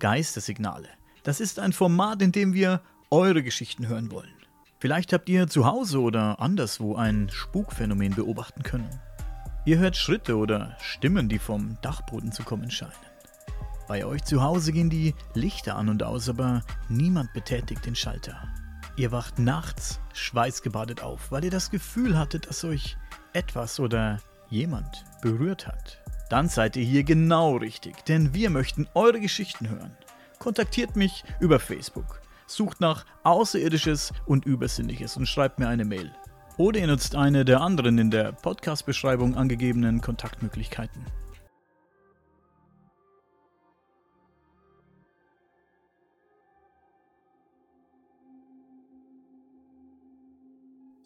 Geistersignale. Das ist ein Format, in dem wir eure Geschichten hören wollen. Vielleicht habt ihr zu Hause oder anderswo ein Spukphänomen beobachten können. Ihr hört Schritte oder Stimmen, die vom Dachboden zu kommen scheinen. Bei euch zu Hause gehen die Lichter an und aus, aber niemand betätigt den Schalter. Ihr wacht nachts schweißgebadet auf, weil ihr das Gefühl hattet, dass euch etwas oder jemand berührt hat. Dann seid ihr hier genau richtig, denn wir möchten eure Geschichten hören. Kontaktiert mich über Facebook, sucht nach Außerirdisches und Übersinnliches und schreibt mir eine Mail. Oder ihr nutzt eine der anderen in der Podcast-Beschreibung angegebenen Kontaktmöglichkeiten.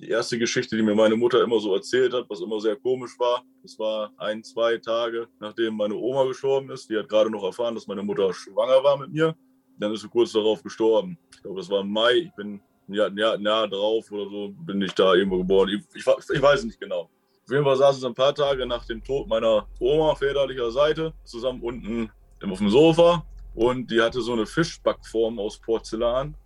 Die erste Geschichte, die mir meine Mutter immer so erzählt hat, was immer sehr komisch war, das war ein, zwei Tage, nachdem meine Oma gestorben ist. Die hat gerade noch erfahren, dass meine Mutter schwanger war mit mir. Dann ist sie kurz darauf gestorben. Ich glaube, das war im Mai. Ich bin ein Jahr, ein Jahr drauf oder so, bin ich da irgendwo geboren. Ich, ich, ich weiß nicht genau. Auf jeden Fall saßen sie ein paar Tage nach dem Tod meiner Oma väterlicher Seite zusammen unten auf dem Sofa und die hatte so eine Fischbackform aus Porzellan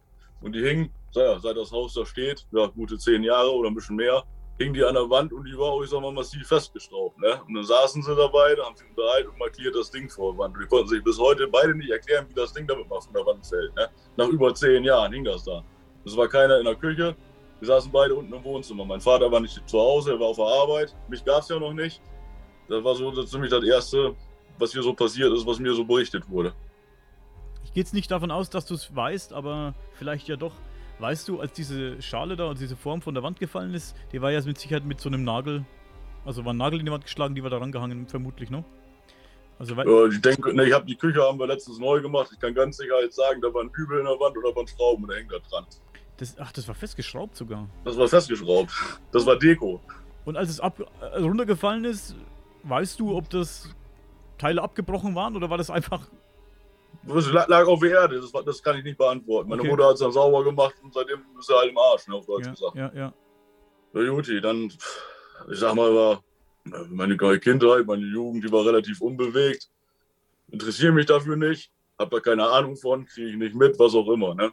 und die hing ja, seit das Haus da steht, ja, gute zehn Jahre oder ein bisschen mehr, hing die an der Wand und die war auch, ich sag mal, massiv festgeschraubt. Ne? Und dann saßen sie dabei, da haben sie unterhalten und markiert das Ding vor der Wand. Und die konnten sich bis heute beide nicht erklären, wie das Ding damit mal von der Wand fällt. Ne? Nach über zehn Jahren hing das da. Es war keiner in der Küche. Wir saßen beide unten im Wohnzimmer. Mein Vater war nicht zu Hause, er war auf der Arbeit. Mich gab es ja noch nicht. Das war so ziemlich das Erste, was hier so passiert ist, was mir so berichtet wurde. Ich gehe jetzt nicht davon aus, dass du es weißt, aber vielleicht ja doch. Weißt du, als diese Schale da und diese Form von der Wand gefallen ist, die war ja mit Sicherheit mit so einem Nagel, also war ein Nagel in die Wand geschlagen, die war da rangehangen, vermutlich, ne? Also, ja, ich denke, ne, ich habe die Küche haben wir letztens neu gemacht. Ich kann ganz sicher jetzt sagen, da war ein Übel in der Wand oder waren Schrauben und da hängt da dran. Das, ach, das war festgeschraubt sogar. Das war festgeschraubt. Das war Deko. Und als es ab, äh, runtergefallen ist, weißt du, ob das Teile abgebrochen waren oder war das einfach das lag auf der Erde, das, das kann ich nicht beantworten. Meine okay. Mutter hat es dann sauber gemacht und seitdem ist er halt im Arsch, ne, auf Deutsch ja, gesagt. Ja, ja. Na Juti, dann, ich sag mal, war meine Kindheit, meine Jugend, die war relativ unbewegt. Interessiere mich dafür nicht, habe da keine Ahnung von, kriege ich nicht mit, was auch immer. Ne?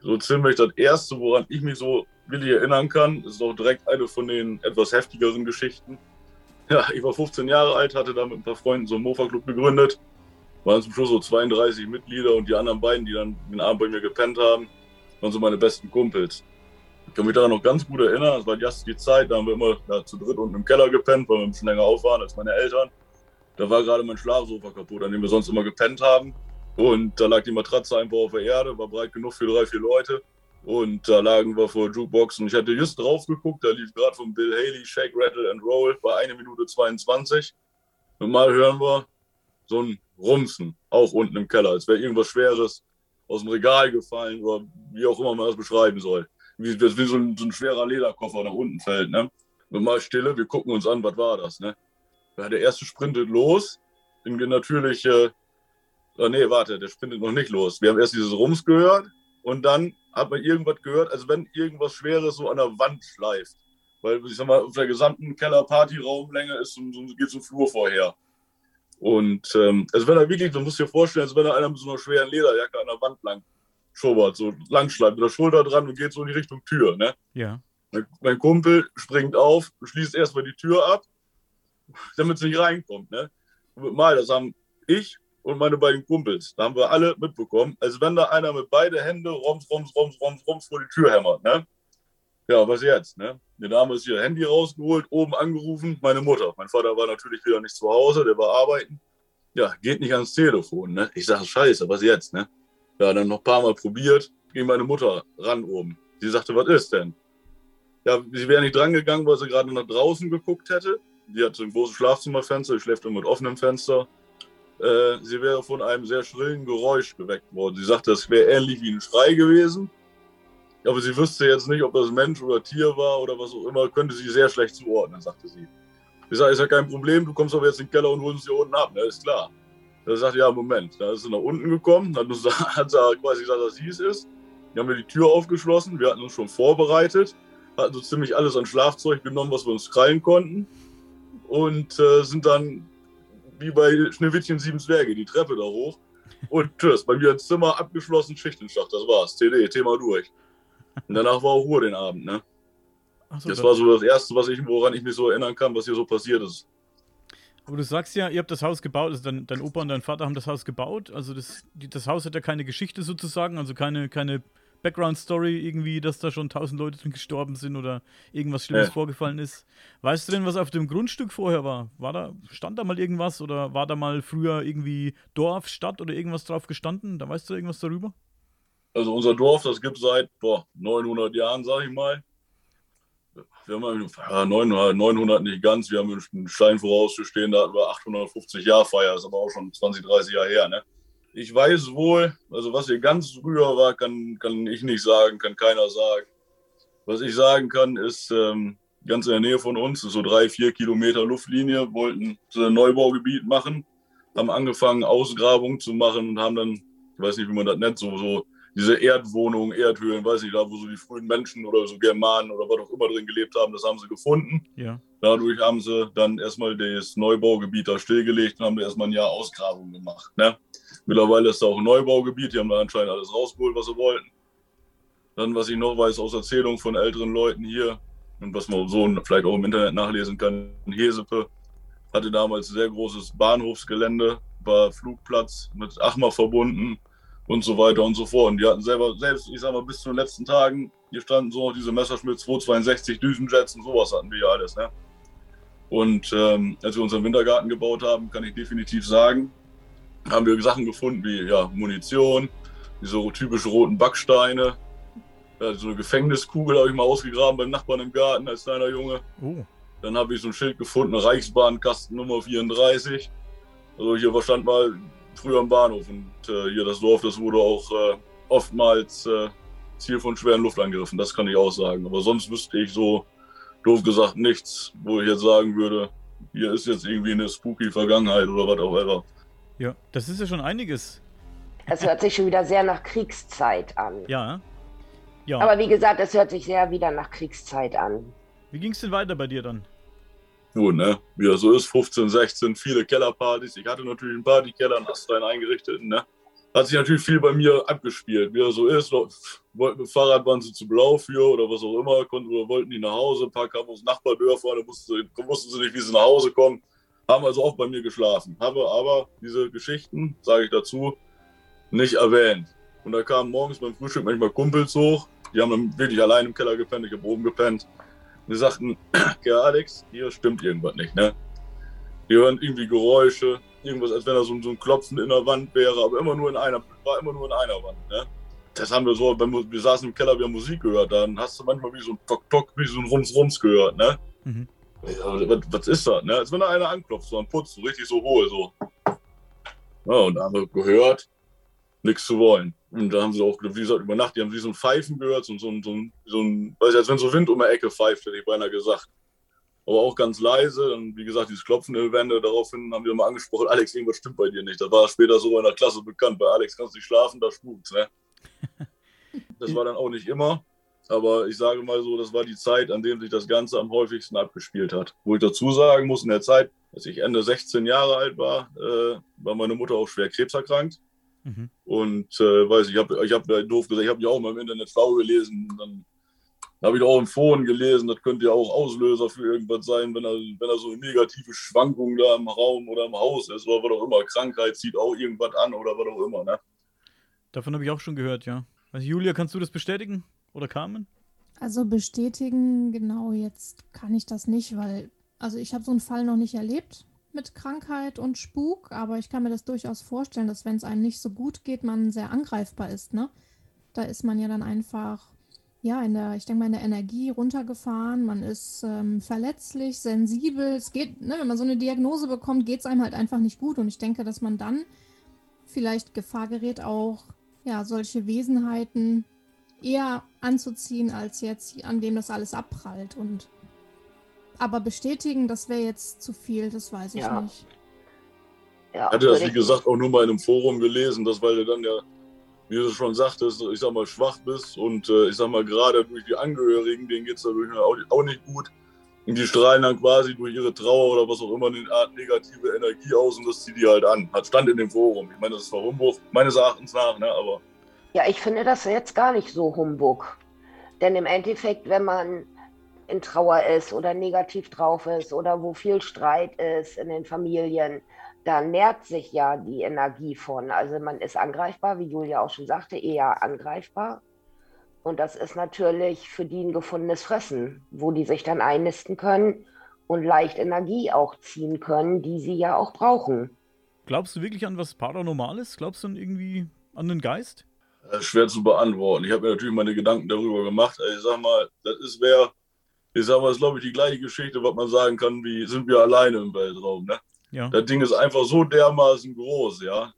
So ziemlich das Erste, woran ich mich so willig erinnern kann, ist auch direkt eine von den etwas heftigeren Geschichten. Ja, ich war 15 Jahre alt, hatte da mit ein paar Freunden so einen Mofa-Club gegründet waren zum Schluss so 32 Mitglieder und die anderen beiden, die dann den Abend bei mir gepennt haben, waren so meine besten Kumpels. Ich kann mich daran noch ganz gut erinnern, das war just die Zeit, da haben wir immer ja, zu dritt unten im Keller gepennt, weil wir ein bisschen länger auf waren als meine Eltern. Da war gerade mein Schlafsofa kaputt, an dem wir sonst immer gepennt haben. Und da lag die Matratze einfach auf der Erde, war breit genug für drei, vier Leute. Und da lagen wir vor Jukeboxen. Ich hatte just drauf geguckt, da lief gerade von Bill Haley Shake, Rattle and Roll bei 1 Minute 22. Und mal hören wir so ein Rumsen, auch unten im Keller, als wäre irgendwas Schweres aus dem Regal gefallen oder wie auch immer man das beschreiben soll. Wie, wie so, ein, so ein schwerer Lederkoffer nach unten fällt. Ne? Und mal Stille, wir gucken uns an, was war das. Ne? Ja, der erste sprintet los, in natürlich, äh, oh nee, warte, der sprintet noch nicht los. Wir haben erst dieses Rums gehört und dann hat man irgendwas gehört, als wenn irgendwas Schweres so an der Wand schleift. Weil, ich sag mal, auf der gesamten Keller-Party-Raumlänge ist so, so, geht so ein Flur vorher. Und ähm, also wenn er wirklich, du musst dir vorstellen, als wenn er einer mit so einer schweren Lederjacke an der Wand lang schobert, so langschleift, mit der Schulter dran und geht so in die Richtung Tür. Ne? Ja. Mein Kumpel springt auf, schließt erstmal die Tür ab, damit es nicht reinkommt. Ne? Mal, das haben ich und meine beiden Kumpels, da haben wir alle mitbekommen, als wenn da einer mit beide Hände roms, roms, roms, roms, roms vor die Tür hämmert. Ne? Ja, was jetzt? Ne? Der Dame ist ihr Handy rausgeholt, oben angerufen, meine Mutter. Mein Vater war natürlich wieder nicht zu Hause, der war arbeiten. Ja, geht nicht ans Telefon. Ne? Ich sage, scheiße, was jetzt? Ne? Ja, dann noch ein paar Mal probiert, ging meine Mutter ran oben. Sie sagte, was ist denn? Ja, sie wäre nicht drangegangen, weil sie gerade nach draußen geguckt hätte. Die hat so ein großes Schlafzimmerfenster, die schläft immer mit offenem Fenster. Äh, sie wäre von einem sehr schrillen Geräusch geweckt worden. Sie sagte, es wäre ähnlich wie ein Schrei gewesen aber sie wüsste jetzt nicht, ob das Mensch oder Tier war oder was auch immer, könnte sie sehr schlecht zuordnen, sagte sie. Ich sage, ist ja kein Problem, du kommst aber jetzt in den Keller und holst uns hier unten ab, ne? ist klar. Da sagt ja, Moment, da ist sie nach unten gekommen, dann hat sie quasi gesagt, dass sie es ist. Wir haben wir die Tür aufgeschlossen, wir hatten uns schon vorbereitet, hatten so ziemlich alles an Schlafzeug genommen, was wir uns krallen konnten und äh, sind dann wie bei Schneewittchen sieben Zwerge die Treppe da hoch und tschüss. Bei mir im Zimmer abgeschlossen, Schichtenschacht, das war's. CD, Thema durch. Und danach war auch Ruhe den Abend, ne? So, das war so das Erste, was ich, woran ich mich so erinnern kann, was hier so passiert ist. Aber du sagst ja, ihr habt das Haus gebaut, also dein, dein Opa und dein Vater haben das Haus gebaut. Also das, das Haus hat ja keine Geschichte sozusagen, also keine, keine Background-Story irgendwie, dass da schon tausend Leute drin gestorben sind oder irgendwas Schlimmes ja. vorgefallen ist. Weißt du denn, was auf dem Grundstück vorher war? War da, stand da mal irgendwas oder war da mal früher irgendwie Dorf, Stadt oder irgendwas drauf gestanden? Da weißt du irgendwas darüber? Also unser Dorf, das gibt seit boah, 900 Jahren, sag ich mal. Wir haben ja, 900, 900 nicht ganz, wir haben einen Stein vorauszustehen, da hatten wir 850 Jahre Feier, ist aber auch schon 20, 30 Jahre her, ne? Ich weiß wohl, also was hier ganz früher war, kann, kann ich nicht sagen, kann keiner sagen. Was ich sagen kann, ist, ähm, ganz in der Nähe von uns, so drei, vier Kilometer Luftlinie, wollten so ein Neubaugebiet machen, haben angefangen, Ausgrabungen zu machen und haben dann, ich weiß nicht, wie man das nennt, so, so diese Erdwohnungen, Erdhöhlen, weiß nicht, da wo so die frühen Menschen oder so Germanen oder was auch immer drin gelebt haben, das haben sie gefunden. Ja. Dadurch haben sie dann erstmal das Neubaugebiet da stillgelegt und haben erstmal ein Jahr Ausgrabung gemacht. Ne? Mittlerweile ist da auch ein Neubaugebiet, die haben da anscheinend alles rausgeholt, was sie wollten. Dann, was ich noch weiß aus Erzählungen von älteren Leuten hier und was man so vielleicht auch im Internet nachlesen kann, Hesepe hatte damals ein sehr großes Bahnhofsgelände, war Flugplatz mit Achmar verbunden und so weiter und so fort. Und die hatten selber, selbst, ich sag mal, bis zu den letzten Tagen, hier standen so diese Messerschmitt 262 Düsenjets und sowas hatten wir ja alles, ne? Und ähm, als wir unseren Wintergarten gebaut haben, kann ich definitiv sagen, haben wir Sachen gefunden wie ja, Munition, diese typischen roten Backsteine, ja, so eine Gefängniskugel habe ich mal ausgegraben beim Nachbarn im Garten als kleiner Junge. Uh. Dann habe ich so ein Schild gefunden, Reichsbahnkasten Nummer 34. Also hier stand mal früher am Bahnhof und äh, hier das Dorf, das wurde auch äh, oftmals äh, Ziel von schweren Luftangriffen, das kann ich auch sagen. Aber sonst wüsste ich so, doof gesagt, nichts, wo ich jetzt sagen würde, hier ist jetzt irgendwie eine spooky Vergangenheit oder was auch immer. Ja, das ist ja schon einiges. Es hört sich schon wieder sehr nach Kriegszeit an. Ja. ja. Aber wie gesagt, es hört sich sehr wieder nach Kriegszeit an. Wie ging es denn weiter bei dir dann? Nun, ne, wie er so ist, 15, 16, viele Kellerpartys. Ich hatte natürlich einen Partykeller in Astrein eingerichtet, ne. Hat sich natürlich viel bei mir abgespielt, wie er so ist. Wollten mit Fahrrad waren sie zu blau für oder was auch immer, konnten oder wollten die nach Hause. Ein paar kamen aus Nachbardörfer, da wussten sie, wussten sie nicht, wie sie nach Hause kommen haben also auch bei mir geschlafen. Habe aber diese Geschichten, sage ich dazu, nicht erwähnt. Und da kamen morgens beim Frühstück manchmal Kumpels hoch, die haben dann wirklich allein im Keller gepennt, ich habe oben gepennt. Die sagten, Herr Alex, hier stimmt irgendwas nicht, ne? Die hören irgendwie Geräusche, irgendwas, als wenn da so, so ein Klopfen in der Wand wäre, aber immer nur in einer, war immer nur in einer Wand, ne? Das haben wir so, wenn wir saßen im Keller, wir haben Musik gehört, dann hast du manchmal wie so ein Tok-Tok, wie so ein Rums-Rums gehört, ne? Mhm. Ja, was, was, ist das? Ne? Als wenn da einer anklopft, so ein Putz, so richtig so hohl. So. Ja, und da haben wir gehört, nichts zu wollen. Und da haben sie auch, wie gesagt, über Nacht, die haben wie so ein Pfeifen gehört, so, so, so, so ein, weiß ich, als wenn so Wind um die Ecke pfeift, hätte ich beinahe gesagt. Aber auch ganz leise. Und wie gesagt, dieses Klopfen in den Wände, daraufhin haben wir mal angesprochen, Alex, irgendwas stimmt bei dir nicht. Das war später so in der Klasse bekannt. Bei Alex kannst du nicht schlafen, da spukt's, ne? Das war dann auch nicht immer. Aber ich sage mal so, das war die Zeit, an der sich das Ganze am häufigsten abgespielt hat. Wo ich dazu sagen muss, in der Zeit, als ich Ende 16 Jahre alt war, äh, war meine Mutter auch schwer krebserkrankt. Mhm. Und äh, weiß ich, habe ich hab, doof gesagt, ich habe ja auch mal im Internet schlau gelesen. Dann habe ich auch im Foren gelesen, das könnte ja auch Auslöser für irgendwas sein, wenn er, wenn er so eine negative Schwankung da im Raum oder im Haus ist oder was auch immer. Krankheit zieht auch irgendwas an oder was auch immer. Ne? Davon habe ich auch schon gehört, ja. Also Julia, kannst du das bestätigen? Oder Carmen? Also bestätigen, genau, jetzt kann ich das nicht, weil, also ich habe so einen Fall noch nicht erlebt mit Krankheit und Spuk, aber ich kann mir das durchaus vorstellen, dass wenn es einem nicht so gut geht, man sehr angreifbar ist, ne? Da ist man ja dann einfach, ja, in der, ich denke mal, in der Energie runtergefahren, man ist ähm, verletzlich, sensibel, es geht, ne, wenn man so eine Diagnose bekommt, geht es einem halt einfach nicht gut und ich denke, dass man dann vielleicht Gefahr gerät, auch, ja, solche Wesenheiten eher anzuziehen, als jetzt, an dem das alles abprallt. Und aber bestätigen, das wäre jetzt zu viel, das weiß ich ja. nicht. Ja, ich hatte das, wie gesagt, auch nur mal in einem Forum gelesen, dass weil du dann ja, wie du schon sagtest, ich sag mal, schwach bist und äh, ich sag mal, gerade durch die Angehörigen, denen geht es dadurch auch, auch nicht gut, Und die strahlen dann quasi durch ihre Trauer oder was auch immer eine Art negative Energie aus und das zieht die halt an. Hat Stand in dem Forum. Ich meine, das ist zwar Humbug, meines Erachtens nach, ne? aber. Ja, ich finde das jetzt gar nicht so Humbug. Denn im Endeffekt, wenn man in Trauer ist oder negativ drauf ist oder wo viel Streit ist in den Familien, da nährt sich ja die Energie von. Also man ist angreifbar, wie Julia auch schon sagte, eher angreifbar. Und das ist natürlich für die ein gefundenes Fressen, wo die sich dann einnisten können und leicht Energie auch ziehen können, die sie ja auch brauchen. Glaubst du wirklich an was Paranormales? Glaubst du an irgendwie an den Geist? Ist schwer zu beantworten. Ich habe mir natürlich meine Gedanken darüber gemacht. Ich sag mal, das ist wer, ich sag mal, das ist glaube ich die gleiche Geschichte, was man sagen kann, wie sind wir alleine im Weltraum, ne? Ja. Das Ding ist einfach so dermaßen groß, ja.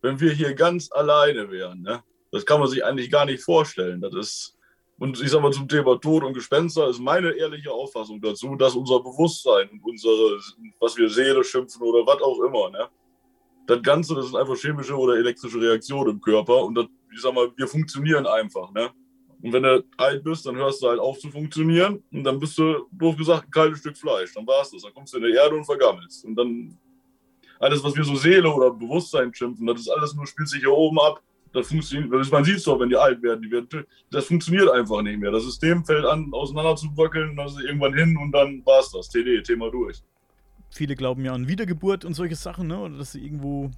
Wenn wir hier ganz alleine wären, ne? Das kann man sich eigentlich gar nicht vorstellen. Das ist, und ich sag mal zum Thema Tod und Gespenster ist meine ehrliche Auffassung dazu, dass unser Bewusstsein und unsere, was wir Seele schimpfen oder was auch immer, ne? Das Ganze, das sind einfach chemische oder elektrische Reaktionen im Körper und das, ich sag mal, wir funktionieren einfach, ne? Und wenn du alt bist, dann hörst du halt auf zu funktionieren und dann bist du, doof gesagt, ein kaltes Stück Fleisch. Dann war es das. Dann kommst du in die Erde und vergammelst. Und dann alles, was wir so Seele oder Bewusstsein schimpfen, das ist alles nur, spielt sich hier oben ab. Das funktioniert, man sieht es doch, wenn die alt werden, die werden, das funktioniert einfach nicht mehr. Das System fällt an, auseinander zu bröckeln, dann ist irgendwann hin und dann war es das. TD, Thema durch. Viele glauben ja an Wiedergeburt und solche Sachen, ne? Oder dass sie irgendwo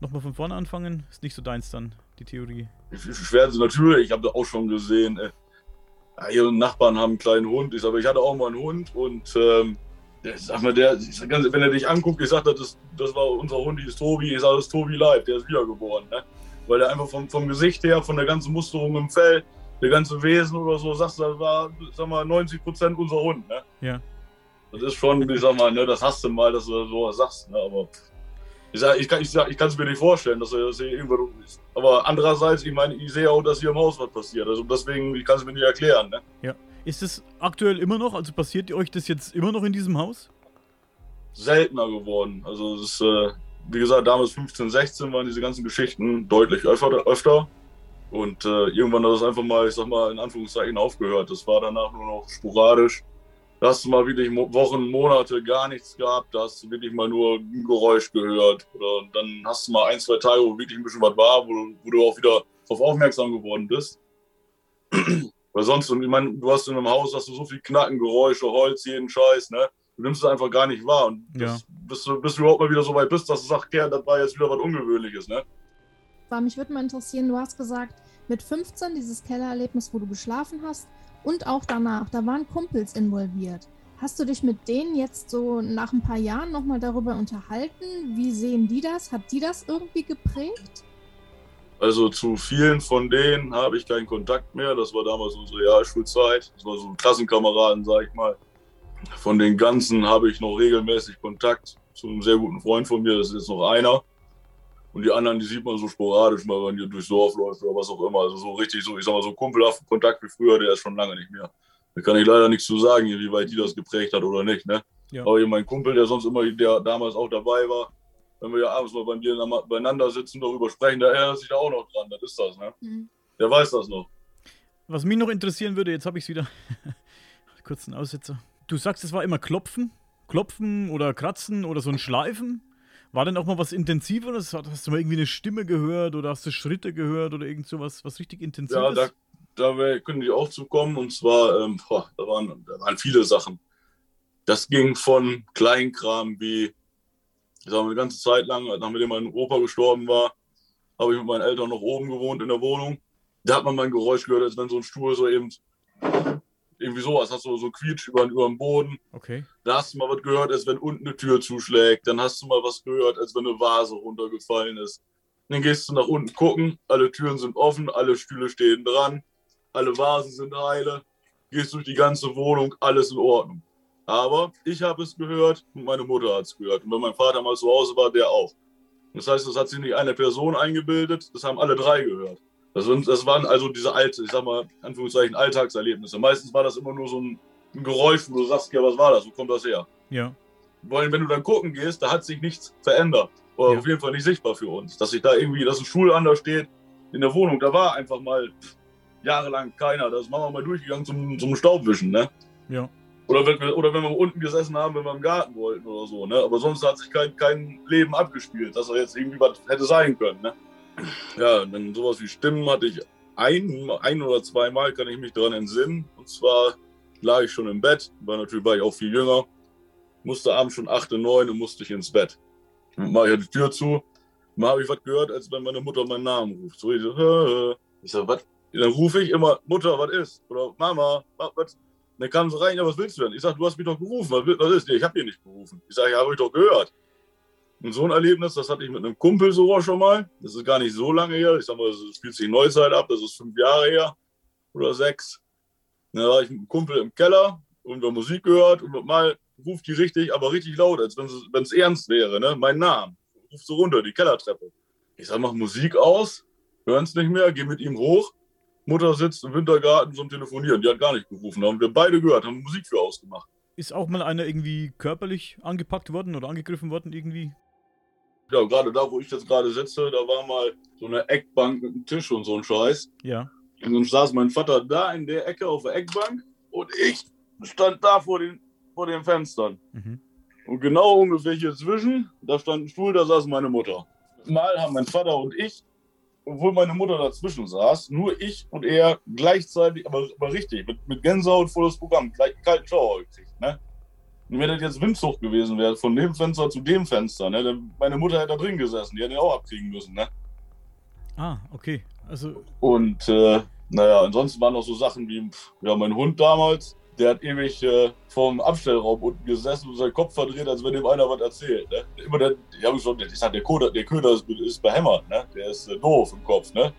nochmal von vorne anfangen. Ist nicht so deins dann, die Theorie. Schwer natürlich, ich habe das auch schon gesehen. Äh, ihre Nachbarn haben einen kleinen Hund. Ich sage, ich hatte auch mal einen Hund und ähm, der, sag mal, der, sag, wenn er dich anguckt, ich sage, das, das war unser Hund, die ist Tobi. Ich sage, das ist Tobi Live, der ist wiedergeboren. Ne? weil er einfach vom, vom Gesicht her, von der ganzen Musterung im Fell, der ganze Wesen oder so, sagst du, das war, sag mal, 90 Prozent unser Hund, ne? Ja. Das ist schon, ich sag mal, ne, das hast du mal, dass du so was sagst, ne? Aber ich, sag, ich kann es ich, ich mir nicht vorstellen, dass er das hier irgendwo ist. Aber andererseits, ich meine, ich sehe auch, dass hier im Haus was passiert. Also deswegen, ich kann es mir nicht erklären, ne? Ja. Ist es aktuell immer noch, also passiert euch das jetzt immer noch in diesem Haus? Seltener geworden. Also es ist, äh, wie gesagt, damals 15, 16 waren diese ganzen Geschichten deutlich öfter. öfter. Und äh, irgendwann hat das einfach mal, ich sag mal, in Anführungszeichen aufgehört. Das war danach nur noch sporadisch. Da hast du mal wirklich Wochen, Monate gar nichts gehabt. Da hast du wirklich mal nur ein Geräusch gehört. Oder dann hast du mal ein, zwei Tage, wo wirklich ein bisschen was war, wo, wo du auch wieder darauf aufmerksam geworden bist. Weil sonst, ich meine, du hast in einem Haus, hast du so viel Knacken, Geräusche, Holz, jeden Scheiß, ne? du nimmst es einfach gar nicht wahr. Und ja. bis, du, bis du überhaupt mal wieder so weit bist, dass du sagst, ja, das war jetzt wieder was Ungewöhnliches, ne? Mich würde mal interessieren, du hast gesagt, mit 15 dieses Kellererlebnis, wo du geschlafen hast und auch danach, da waren Kumpels involviert. Hast du dich mit denen jetzt so nach ein paar Jahren nochmal darüber unterhalten? Wie sehen die das? Hat die das irgendwie geprägt? Also zu vielen von denen habe ich keinen Kontakt mehr. Das war damals unsere Realschulzeit. Das war so Klassenkameraden, sag ich mal. Von den ganzen habe ich noch regelmäßig Kontakt zu einem sehr guten Freund von mir, das ist jetzt noch einer. Und die anderen, die sieht man so sporadisch mal, wenn ihr durchs Dorf läuft oder was auch immer. Also so richtig, so, ich sag mal, so kumpelhaften Kontakt wie früher, der ist schon lange nicht mehr. Da kann ich leider nichts zu sagen, wie weit die das geprägt hat oder nicht. Ne? Ja. Aber mein Kumpel, der sonst immer, der damals auch dabei war, wenn wir ja abends mal bei mir beieinander sitzen, darüber sprechen, der erinnert sich da auch noch dran. Das ist das, ne? Mhm. Der weiß das noch. Was mich noch interessieren würde, jetzt habe ich es wieder. Kurzen Aussetzer. Du sagst, es war immer Klopfen, Klopfen oder Kratzen oder so ein Schleifen. War denn auch mal was Intensiveres? Hast du mal irgendwie eine Stimme gehört oder hast du Schritte gehört oder irgend sowas, was richtig Intensives? Ja, da, da können die auch zu kommen. Und zwar, ähm, boah, da, waren, da waren viele Sachen. Das ging von Kleinkram wie, ich sag mal, eine ganze Zeit lang, nachdem mein Opa gestorben war, habe ich mit meinen Eltern noch oben gewohnt in der Wohnung. Da hat man mal ein Geräusch gehört, als wenn so ein Stuhl so eben irgendwie sowas, hast du so Quietsch über, über den Boden. Okay. Da hast du mal was gehört, als wenn unten eine Tür zuschlägt. Dann hast du mal was gehört, als wenn eine Vase runtergefallen ist. Dann gehst du nach unten gucken, alle Türen sind offen, alle Stühle stehen dran, alle Vasen sind heile. Gehst durch die ganze Wohnung, alles in Ordnung. Aber ich habe es gehört und meine Mutter hat es gehört. Und wenn mein Vater mal zu Hause war, der auch. Das heißt, das hat sich nicht eine Person eingebildet, das haben alle drei gehört. Das, das waren also diese alte, ich sag mal, Anführungszeichen, Alltagserlebnisse. Meistens war das immer nur so ein, ein Geräusch, wo du sagst, ja, was war das? Wo kommt das her? Ja. Weil wenn du dann gucken gehst, da hat sich nichts verändert. Oder ja. auf jeden Fall nicht sichtbar für uns. Dass sich da irgendwie, dass ein Stuhl anders steht in der Wohnung, da war einfach mal jahrelang keiner. Da ist Mama mal durchgegangen zum, zum Staubwischen, ne? Ja. Oder wenn, wir, oder wenn wir unten gesessen haben, wenn wir im Garten wollten oder so. Ne? Aber sonst hat sich kein, kein Leben abgespielt, dass er jetzt irgendwie was hätte sein können. Ne? Ja, dann sowas wie Stimmen hatte ich ein, ein oder zweimal, kann ich mich daran entsinnen. Und zwar lag ich schon im Bett, war natürlich war ich auch viel jünger, musste abends schon 8, 9 und musste ich ins Bett. Dann mache ich die Tür zu, mal habe ich was gehört, als wenn meine Mutter meinen Namen ruft. So, ich so, ich sag, was? Dann rufe ich immer, Mutter, was ist? Oder Mama, was? Dann kam sie rein, ja, was willst du denn? Ich sag, du hast mich doch gerufen, was, was ist? Nee, ich habe dich nicht gerufen. Ich sage, ja, habe ich doch gehört. Und so ein Erlebnis, das hatte ich mit einem Kumpel sogar schon mal. Das ist gar nicht so lange her. Ich sag mal, das spielt sich Neuzeit ab, das ist fünf Jahre her oder sechs. Da war ich mit einem Kumpel im Keller und wir Musik gehört und mal ruft die richtig, aber richtig laut, als wenn es ernst wäre, ne? Mein Name. Ruft so runter, die Kellertreppe. Ich sag, mach Musik aus, hören es nicht mehr, geh mit ihm hoch. Mutter sitzt im Wintergarten zum Telefonieren. Die hat gar nicht gerufen. Da haben wir beide gehört, haben Musik für ausgemacht. Ist auch mal einer irgendwie körperlich angepackt worden oder angegriffen worden irgendwie? Ja, gerade da, wo ich jetzt gerade sitze, da war mal so eine Eckbank mit einem Tisch und so ein Scheiß. Ja. Und dann saß mein Vater da in der Ecke auf der Eckbank und ich stand da vor den, vor den Fenstern. Mhm. Und genau ungefähr hier zwischen, da stand ein Stuhl, da saß meine Mutter. Mal haben mein Vater und ich, obwohl meine Mutter dazwischen saß, nur ich und er gleichzeitig, aber, aber richtig, mit, mit Gänsehaut volles Programm, gleich einen kalten Schauer gekriegt. Ne? Und wenn das jetzt Windzucht gewesen wäre, von dem Fenster zu dem Fenster, ne, dann meine Mutter hätte da drin gesessen, die hätte ihn auch abkriegen müssen. Ne? Ah, okay. Also, Und äh, naja, ansonsten waren noch so Sachen wie, ja, mein Hund damals, der hat ewig äh, vorm Abstellraum unten gesessen und seinen Kopf verdreht, als wenn ihm einer was erzählt. Ne? Immer der, ich habe schon, ich sag, der Köder, der Köder ist, ist behämmert, ne? der ist äh, doof im Kopf. Ne?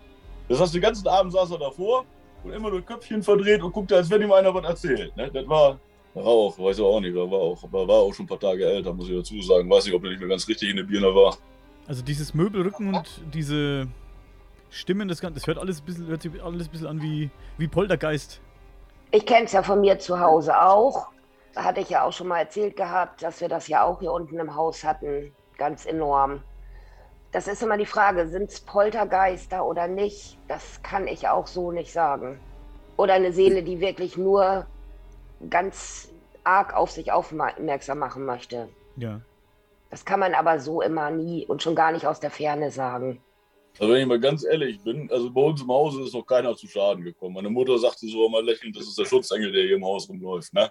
Das heißt, den ganzen Abend saß er davor und immer nur Köpfchen verdreht und guckte, als wenn ihm einer was erzählt. Ne? Das war, war auch, weiß ich auch nicht, war auch, aber war auch schon ein paar Tage älter, muss ich dazu sagen. Weiß nicht, ob er nicht mehr ganz richtig in der Birne war. also dieses Möbelrücken und diese Stimmen, das, Ganze, das hört alles ein bisschen, hört sich alles ein bisschen an wie, wie Poltergeist. Ich kenne es ja von mir zu Hause auch. Da hatte ich ja auch schon mal erzählt gehabt, dass wir das ja auch hier unten im Haus hatten. Ganz enorm. Das ist immer die Frage, sind es Poltergeister oder nicht? Das kann ich auch so nicht sagen. Oder eine Seele, die wirklich nur ganz arg auf sich aufmerksam machen möchte. Ja. Das kann man aber so immer nie und schon gar nicht aus der Ferne sagen. Also wenn ich mal ganz ehrlich bin, also bei uns im Hause ist noch keiner zu Schaden gekommen. Meine Mutter sagte so immer lächelnd, das ist der Schutzengel, der hier im Haus rumläuft. Ne?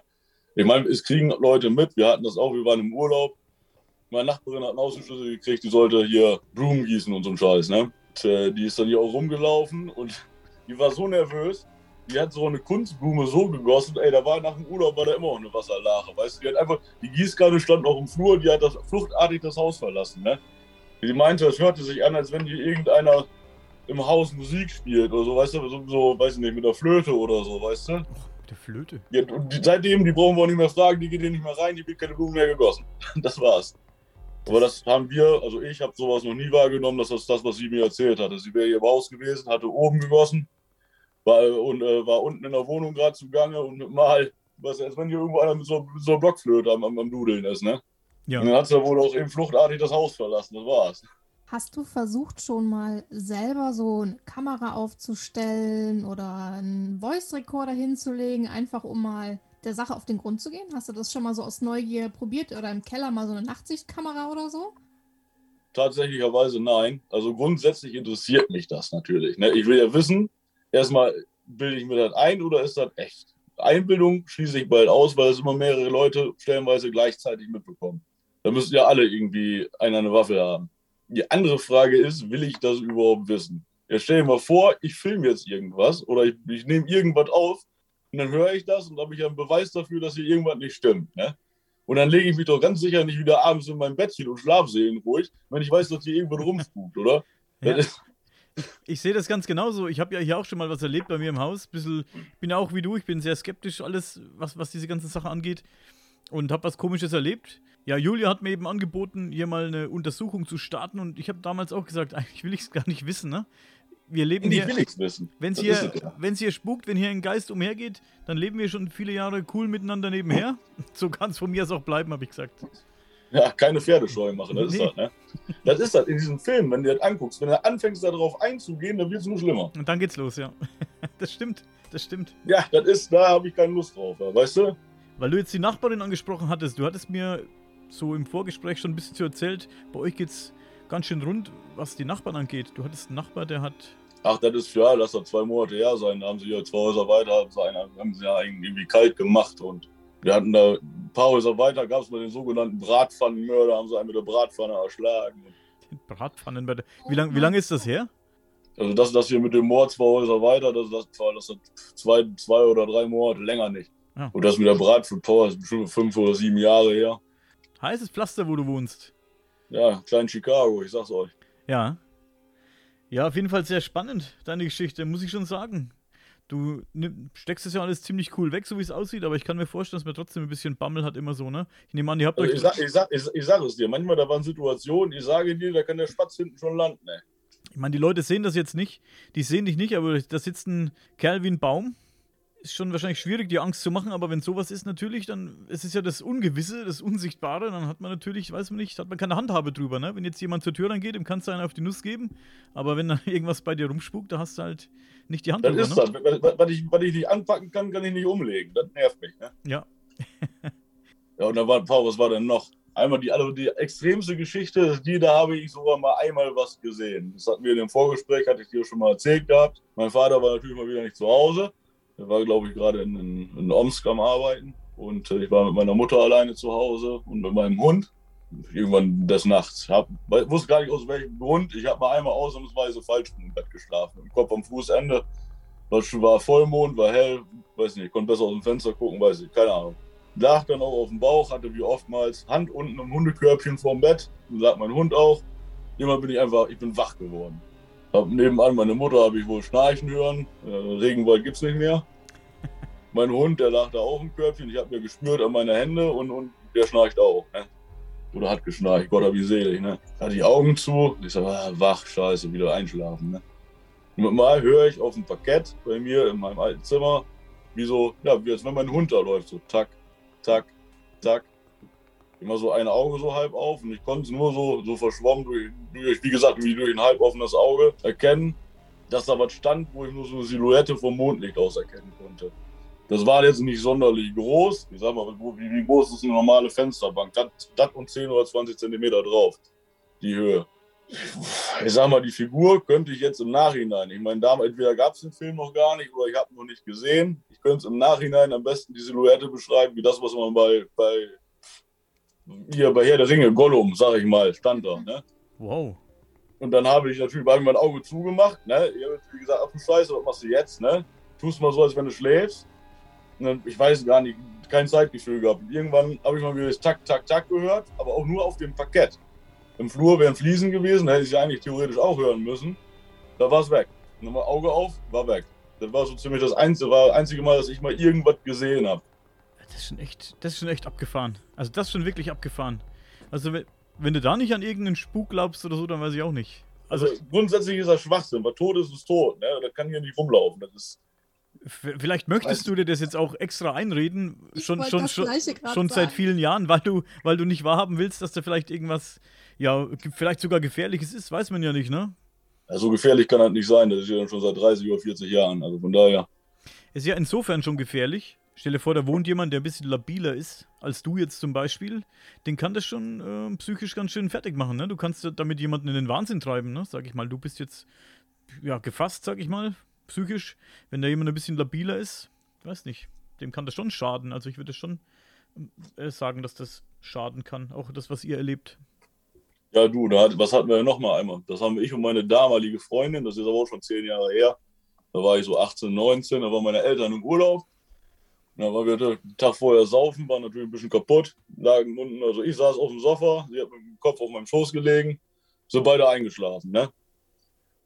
Ich meine, es kriegen Leute mit, wir hatten das auch, wir waren im Urlaub. Meine Nachbarin hat einen Außenschlüssel gekriegt, die sollte hier Blumen gießen und so ein Scheiß. Ne? Und, äh, die ist dann hier auch rumgelaufen und die war so nervös, die hat so eine Kunstblume so gegossen, ey, da war nach dem Urlaub war da immer noch eine Wasserlache, weißt du, die hat einfach, die Gießkanne stand noch im Flur, die hat das fluchtartig das Haus verlassen, ne? Die meinte, es hörte sich an, als wenn hier irgendeiner im Haus Musik spielt oder so, weißt du, so, so weiß ich nicht, mit der Flöte oder so, weißt du? Der Flöte. Ja, und die, seitdem, die brauchen wir auch nicht mehr fragen, die geht hier nicht mehr rein, die wird keine Blumen mehr gegossen. Das war's. Aber das haben wir, also ich habe sowas noch nie wahrgenommen, dass das das, was sie mir erzählt hatte. Sie wäre hier im Haus gewesen, hatte oben gegossen, war, und, äh, war unten in der Wohnung gerade zugange und mal, was, als wenn hier irgendwo einer mit so, mit so einer Blockflöte am, am, am Dudeln ist, ne? Ja. Und dann hat sie wohl auch eben fluchtartig das Haus verlassen, das war's. Hast du versucht schon mal selber so eine Kamera aufzustellen oder einen Voice Recorder hinzulegen, einfach um mal der Sache auf den Grund zu gehen? Hast du das schon mal so aus Neugier probiert oder im Keller mal so eine Nachtsichtkamera oder so? Tatsächlicherweise nein. Also grundsätzlich interessiert mich das natürlich. Ne? Ich will ja wissen, erstmal bilde ich mir das ein oder ist das echt? Einbildung schließe ich bald aus, weil es immer mehrere Leute stellenweise gleichzeitig mitbekommen. Da müssen ja alle irgendwie einer eine Waffe haben. Die andere Frage ist, will ich das überhaupt wissen? Ja, stell dir mal vor, ich filme jetzt irgendwas oder ich, ich nehme irgendwas auf und dann höre ich das und habe ich ja einen Beweis dafür, dass hier irgendwas nicht stimmt. Ne? Und dann lege ich mich doch ganz sicher nicht wieder abends in mein Bettchen und schlafe seelenruhig, wenn ich weiß, dass hier irgendwas rumspukt, oder? Ja. Das ist, Ich sehe das ganz genauso. Ich habe ja hier auch schon mal was erlebt bei mir im Haus. Bisschen, bin auch wie du, ich bin sehr skeptisch, alles, was, was diese ganze Sache angeht. Und habe was Komisches erlebt. Ja, Julia hat mir eben angeboten, hier mal eine Untersuchung zu starten. Und ich habe damals auch gesagt, eigentlich will ich es gar nicht wissen, ne? Wir leben ich hier. will nichts wissen. Wenn es hier, ja. wenn's hier spukt, wenn hier ein Geist umhergeht, dann leben wir schon viele Jahre cool miteinander nebenher. So kann es von mir aus auch bleiben, habe ich gesagt. Ja, keine Pferdescheu machen, das Nee. ist das, ne? Das ist das in diesem Film, wenn du das anguckst, wenn du anfängst darauf einzugehen, dann wird es nur schlimmer. Und dann geht's los, ja. Das stimmt, das stimmt. Ja, das ist, da habe ich keine Lust drauf, weißt du? Weil du jetzt die Nachbarin angesprochen hattest, du hattest mir so im Vorgespräch schon ein bisschen so erzählt, bei euch geht's ganz schön rund, was die Nachbarn angeht. Du hattest einen Nachbar, der hat. Ach, das ist ja, lass das zwei Monate her sein. Da haben sie ja zwei Häuser weiter, haben sie, einen, haben sie ja irgendwie kalt gemacht und wir hatten da ein paar Häuser weiter, gab es mal den sogenannten Bratpfannenmörder, haben sie einen mit der Bratpfanne erschlagen. Bratpfannenmörder. Wie lange wie lang ist das her? Also das, das hier mit dem Mord zwei Häuser weiter, das, das, das hat zwei, zwei oder drei Monate länger nicht. Ja. Und das mit der Bratpfanne ist bestimmt fünf oder sieben Jahre her. Heißes Pflaster, wo du wohnst. Ja, klein Chicago, ich sag's euch. Ja. Ja, auf jeden Fall sehr spannend, deine Geschichte, muss ich schon sagen. Du steckst es ja alles ziemlich cool weg, so wie es aussieht, aber ich kann mir vorstellen, dass man trotzdem ein bisschen Bammel hat, immer so, ne? Ich nehme an, ihr habt also euch. Ich sag, ich, sag, ich, ich sag es dir, manchmal da waren Situationen, ich sage dir, da kann der Spatz hinten schon landen, ey. Ich meine, die Leute sehen das jetzt nicht, die sehen dich nicht, aber da sitzt ein Kerl wie ein Baum ist schon wahrscheinlich schwierig, die Angst zu machen, aber wenn sowas ist natürlich, dann es ist ja das Ungewisse, das Unsichtbare, dann hat man natürlich, weiß man nicht, hat man keine Handhabe drüber, ne? Wenn jetzt jemand zur Tür reingeht, dem kannst du einen auf die Nuss geben, aber wenn da irgendwas bei dir rumspukt, da hast du halt nicht die Hand das drüber. Das ist ne? das. Was ich, was ich nicht anpacken kann, kann ich nicht umlegen. Das nervt mich, ne? Ja. ja, und da war, Paul, was war denn noch? Einmal die, also die extremste Geschichte, die da habe ich sogar mal einmal was gesehen. Das hatten wir in dem Vorgespräch, hatte ich dir schon mal erzählt gehabt. Mein Vater war natürlich mal wieder nicht zu Hause. Er war, glaube ich, gerade in, in, in Omsk am Arbeiten. Und äh, ich war mit meiner Mutter alleine zu Hause und mit meinem Hund. Irgendwann des Nachts. Hab, wusste gar nicht aus welchem Grund. Ich habe mal einmal ausnahmsweise falsch im Bett geschlafen. Im Kopf am Fußende. War Vollmond, war hell. Weiß nicht, ich konnte besser aus dem Fenster gucken, weiß ich, keine Ahnung. Lag dann auch auf dem Bauch, hatte wie oftmals Hand unten im Hundekörbchen vorm Bett. Dann lag mein Hund auch. Immer bin ich einfach, ich bin wach geworden. Hab nebenan meine Mutter habe ich wohl schnarchen hören. Äh, Regenwald gibt es nicht mehr. Mein Hund, der lag da auch im Körbchen. Ich habe mir gespürt an meine Hände und, und der schnarcht auch. Ne? Oder hat geschnarcht. Gott hab ich selig. Ne? Hatte die Augen zu. Ich sag, ah, wach, scheiße, wieder einschlafen. Ne? Und mal höre ich auf dem Parkett bei mir in meinem alten Zimmer, wie so, ja, wie als wenn mein Hund da läuft. So tack, tack, tack. Immer so ein Auge so halb auf und ich konnte es nur so, so verschwommen durch, durch, wie gesagt, wie durch ein halb offenes Auge erkennen, dass da was stand, wo ich nur so eine Silhouette vom Mondlicht aus erkennen konnte. Das war jetzt nicht sonderlich groß. Ich sag mal, wie, wie groß ist eine normale Fensterbank? Das, und 10 oder 20 Zentimeter drauf, die Höhe. Ich sag mal, die Figur könnte ich jetzt im Nachhinein, ich meine, damals entweder gab es den Film noch gar nicht oder ich habe ihn noch nicht gesehen. Ich könnte es im Nachhinein am besten die Silhouette beschreiben, wie das, was man bei, bei hier bei Herr der Ringe, Gollum, sag ich mal, stand da. Ne? Wow. Und dann habe ich natürlich bei mein Auge zugemacht. Ne? Ich habe gesagt, ach du Scheiße, was machst du jetzt? Ne? Tust mal so, als wenn du schläfst ich weiß gar nicht, kein Zeitgefühl gehabt. Und irgendwann habe ich mal wieder das Tack, Tack, Tack gehört, aber auch nur auf dem Parkett. Im Flur wären Fliesen gewesen, hätte ich eigentlich theoretisch auch hören müssen. Da war es weg. Nochmal Auge auf, war weg. Das war so ziemlich das einzige, war das einzige Mal, dass ich mal irgendwas gesehen habe. Das ist schon echt, das ist schon echt abgefahren. Also das ist schon wirklich abgefahren. Also wenn, wenn du da nicht an irgendeinen Spuk glaubst oder so, dann weiß ich auch nicht. Also, also grundsätzlich ist das Schwachsinn, weil tot ist, ist tot. Ne? Das kann hier nicht rumlaufen. Das ist Vielleicht möchtest du dir das jetzt auch extra einreden, schon, schon, schon, schon seit vielen Jahren, weil du, weil du nicht wahrhaben willst, dass da vielleicht irgendwas, ja, vielleicht sogar Gefährliches ist, weiß man ja nicht, ne? Ja, so gefährlich kann das nicht sein, das ist ja schon seit 30 oder 40 Jahren, also von daher. Ist ja insofern schon gefährlich. Stell dir vor, da wohnt jemand, der ein bisschen labiler ist als du jetzt zum Beispiel. Den kann das schon äh, psychisch ganz schön fertig machen, ne? Du kannst damit jemanden in den Wahnsinn treiben, ne? Sag ich mal, du bist jetzt, ja, gefasst, sag ich mal, psychisch, wenn da jemand ein bisschen labiler ist, weiß nicht, dem kann das schon schaden. Also ich würde schon äh, sagen, dass das schaden kann, auch das, was ihr erlebt. Ja, du, da, was hatten wir ja nochmal einmal? Das haben ich und meine damalige Freundin, das ist aber auch schon zehn Jahre her. Da war ich so 18, 19, da waren meine Eltern im Urlaub. Da waren wir den Tag vorher saufen, waren natürlich ein bisschen kaputt, lagen unten, also ich saß auf dem Sofa, sie hat mit dem Kopf auf meinem Schoß gelegen, sind beide eingeschlafen, ne?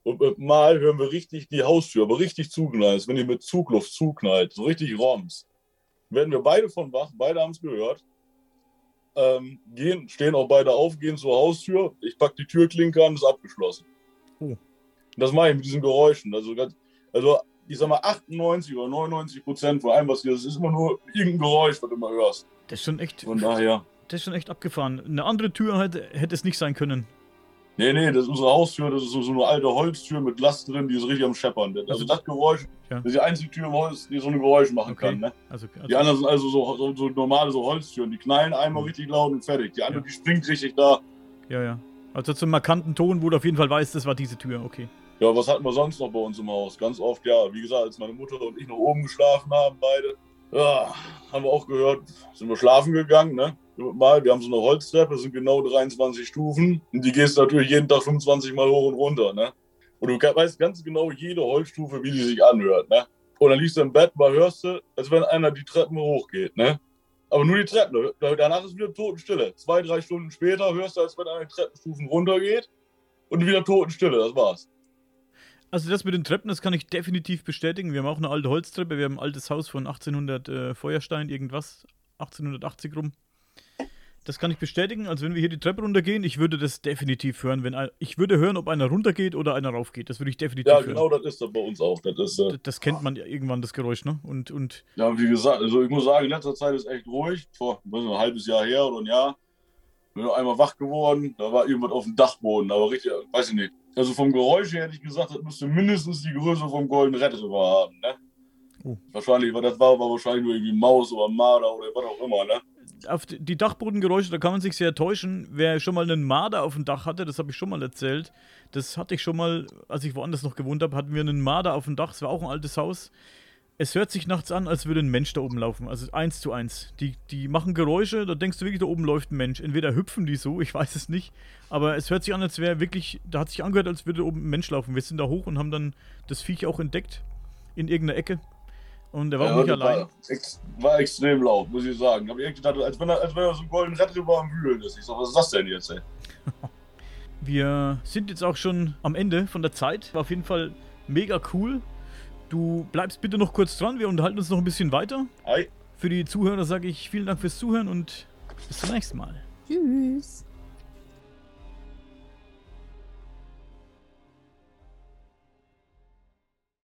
Und mal hören wir richtig die Haustür, aber richtig zugeknallt, wenn die mit Zugluft zuknallt, so richtig Roms. Werden wir beide von wach, beide haben es gehört. Ähm, gehen, stehen auch beide auf, gehen zur Haustür. Ich packe die Türklinke an, ist abgeschlossen. Oh. Das mache ich mit diesen Geräuschen. Also, also, ich sag mal, 98 oder 99 Prozent von allem, was hier ist, ist immer nur irgendein Geräusch, was du immer hörst. Das ist schon echt. Von daher. Das ist schon echt abgefahren. Eine andere Tür hätte, hätte es nicht sein können. Nee, nee, das ist unsere Haustür, das ist so, eine alte Holztür mit Glas drin, die ist richtig am Scheppern. Also das Geräusch, Ja. das ist die einzige Tür im Holz, die so ein Geräusch machen Okay. kann. Ne? Also, Die also anderen sind also so, so, so normale so Holztüren, die knallen einmal Mhm. richtig laut und fertig. Die andere, Ja. die springt richtig da. ja, ja. Also zum markanten Ton, wo du auf jeden Fall weißt, das war diese Tür, okay. Ja, was hatten wir sonst noch bei uns im Haus? Ganz oft, ja, wie gesagt, als meine Mutter und ich noch oben geschlafen haben, beide, ja, haben wir auch gehört, sind wir schlafen gegangen, ne? Mal, wir haben so eine Holztreppe, sind genau 23 Stufen und die gehst natürlich jeden Tag 25 Mal hoch und runter, ne? Und du weißt ganz genau jede Holzstufe, wie die sich anhört, ne? Und dann liegst du im Bett, mal hörst du, als wenn einer die Treppen hochgeht, ne? Aber nur die Treppen, danach ist wieder Totenstille. Zwei, drei Stunden später hörst du, als wenn einer die Treppenstufen runtergeht und wieder Totenstille, das war's. Also das mit den Treppen, das kann ich definitiv bestätigen. Wir haben auch eine alte Holztreppe. Wir haben ein altes Haus von 1800 äh, Feuerstein, irgendwas, 1880 rum. Das kann ich bestätigen. Also wenn wir hier die Treppe runtergehen, ich würde das definitiv hören. Wenn ein, ich würde hören, ob einer runtergeht oder einer raufgeht. Das würde ich definitiv Ja, hören. genau, das ist das bei uns auch. Das ist, äh, D- Das kennt man ja irgendwann, das Geräusch, ne? Und, und ja, wie gesagt, also ich muss sagen, in letzter Zeit ist echt ruhig. Vor ein halbes Jahr her oder ein Jahr bin ich einmal wach geworden. Da war irgendwas auf dem Dachboden, aber richtig, weiß ich nicht. Also vom Geräusch her hätte ich gesagt, das müsste mindestens die Größe vom Golden Retriever haben, ne? Oh. Wahrscheinlich, weil das war, war wahrscheinlich nur irgendwie Maus oder Marder oder was auch immer, ne? auf die die Dachbodengeräusche, da kann man sich sehr täuschen. Wer schon mal einen Marder auf dem Dach hatte, das habe ich schon mal erzählt. Das hatte ich schon mal, als ich woanders noch gewohnt habe, hatten wir einen Marder auf dem Dach. Es war auch ein altes Haus. Es hört sich nachts an, als würde ein Mensch da oben laufen. Also eins zu eins. Die, die machen Geräusche, da denkst du wirklich, da oben läuft ein Mensch. Entweder hüpfen die so, ich weiß es nicht. Aber es hört sich an, als wäre wirklich, da hat sich angehört, als würde da oben ein Mensch laufen. Wir sind da hoch und haben dann das Viech auch entdeckt. In irgendeiner Ecke. Und er war auch nicht allein. War, ex, war extrem laut, muss ich sagen. Hab ich gedacht, als wenn er, als wenn er so ein Golden Retriever am Wühlen ist. Ich sag, was ist das denn jetzt, ey? Wir sind jetzt auch schon am Ende von der Zeit. War auf jeden Fall mega cool. Du bleibst bitte noch kurz dran. Wir unterhalten uns noch ein bisschen weiter. Hi. Für die Zuhörer sage ich vielen Dank fürs Zuhören und bis zum nächsten Mal. Tschüss.